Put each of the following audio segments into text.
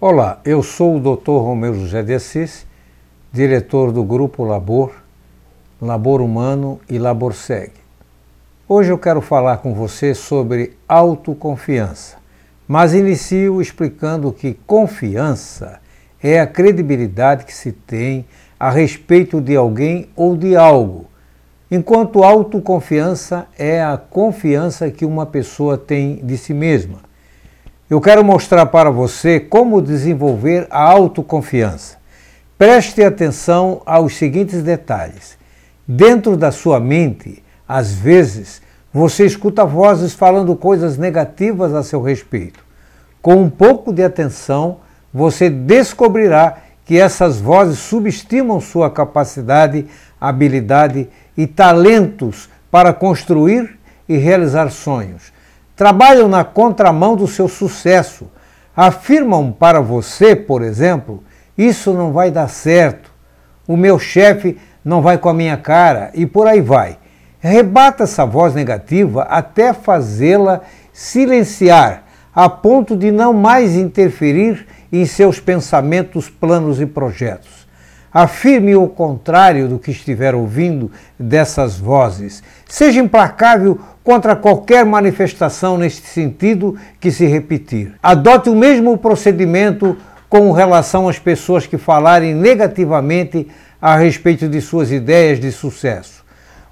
Olá, eu sou o Dr. Romeu José de Assis, diretor do Grupo Labor, Labor Humano e Labor Seg. Hoje eu quero falar com você sobre autoconfiança, mas inicio explicando que confiança é a credibilidade que se tem a respeito de alguém ou de algo, enquanto autoconfiança é a confiança que uma pessoa tem de si mesma eu quero mostrar para você como desenvolver a autoconfiança. Preste atenção aos seguintes detalhes. Dentro da sua mente, às vezes, você escuta vozes falando coisas negativas a seu respeito. Com um pouco de atenção, você descobrirá que essas vozes subestimam sua capacidade, habilidade e talentos para construir e realizar sonhos trabalham na contramão do seu sucesso. Afirmam para você, por exemplo, isso não vai dar certo, o meu chefe não vai com a minha cara e por aí vai. Rebata essa voz negativa até fazê-la silenciar, a ponto de não mais interferir em seus pensamentos, planos e projetos. Afirme o contrário do que estiver ouvindo dessas vozes. Seja implacável contra qualquer manifestação neste sentido que se repetir. Adote o mesmo procedimento com relação às pessoas que falarem negativamente a respeito de suas ideias de sucesso.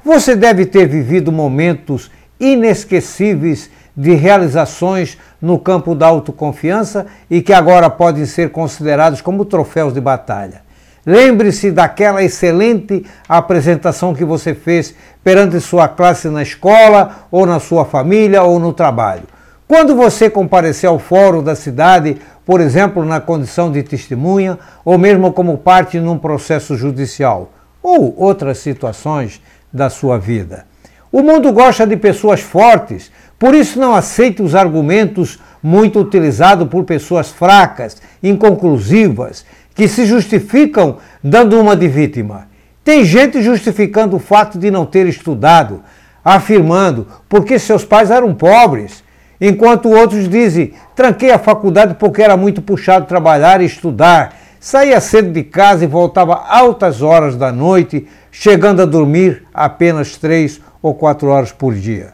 Você deve ter vivido momentos inesquecíveis de realizações no campo da autoconfiança e que agora podem ser considerados como troféus de batalha. Lembre-se daquela excelente apresentação que você fez perante sua classe na escola, ou na sua família, ou no trabalho. Quando você comparecer ao fórum da cidade, por exemplo, na condição de testemunha, ou mesmo como parte num processo judicial, ou outras situações da sua vida. O mundo gosta de pessoas fortes, por isso não aceite os argumentos muito utilizados por pessoas fracas, inconclusivas, que se justificam dando uma de vítima. Tem gente justificando o fato de não ter estudado, afirmando porque seus pais eram pobres, enquanto outros dizem: tranquei a faculdade porque era muito puxado trabalhar e estudar, saía cedo de casa e voltava altas horas da noite, chegando a dormir apenas três ou quatro horas por dia.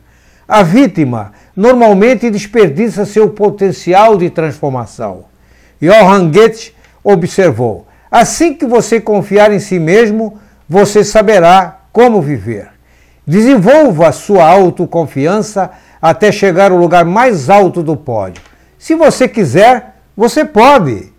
A vítima normalmente desperdiça seu potencial de transformação. Johann Goethe observou: assim que você confiar em si mesmo, você saberá como viver. Desenvolva sua autoconfiança até chegar ao lugar mais alto do pódio. Se você quiser, você pode.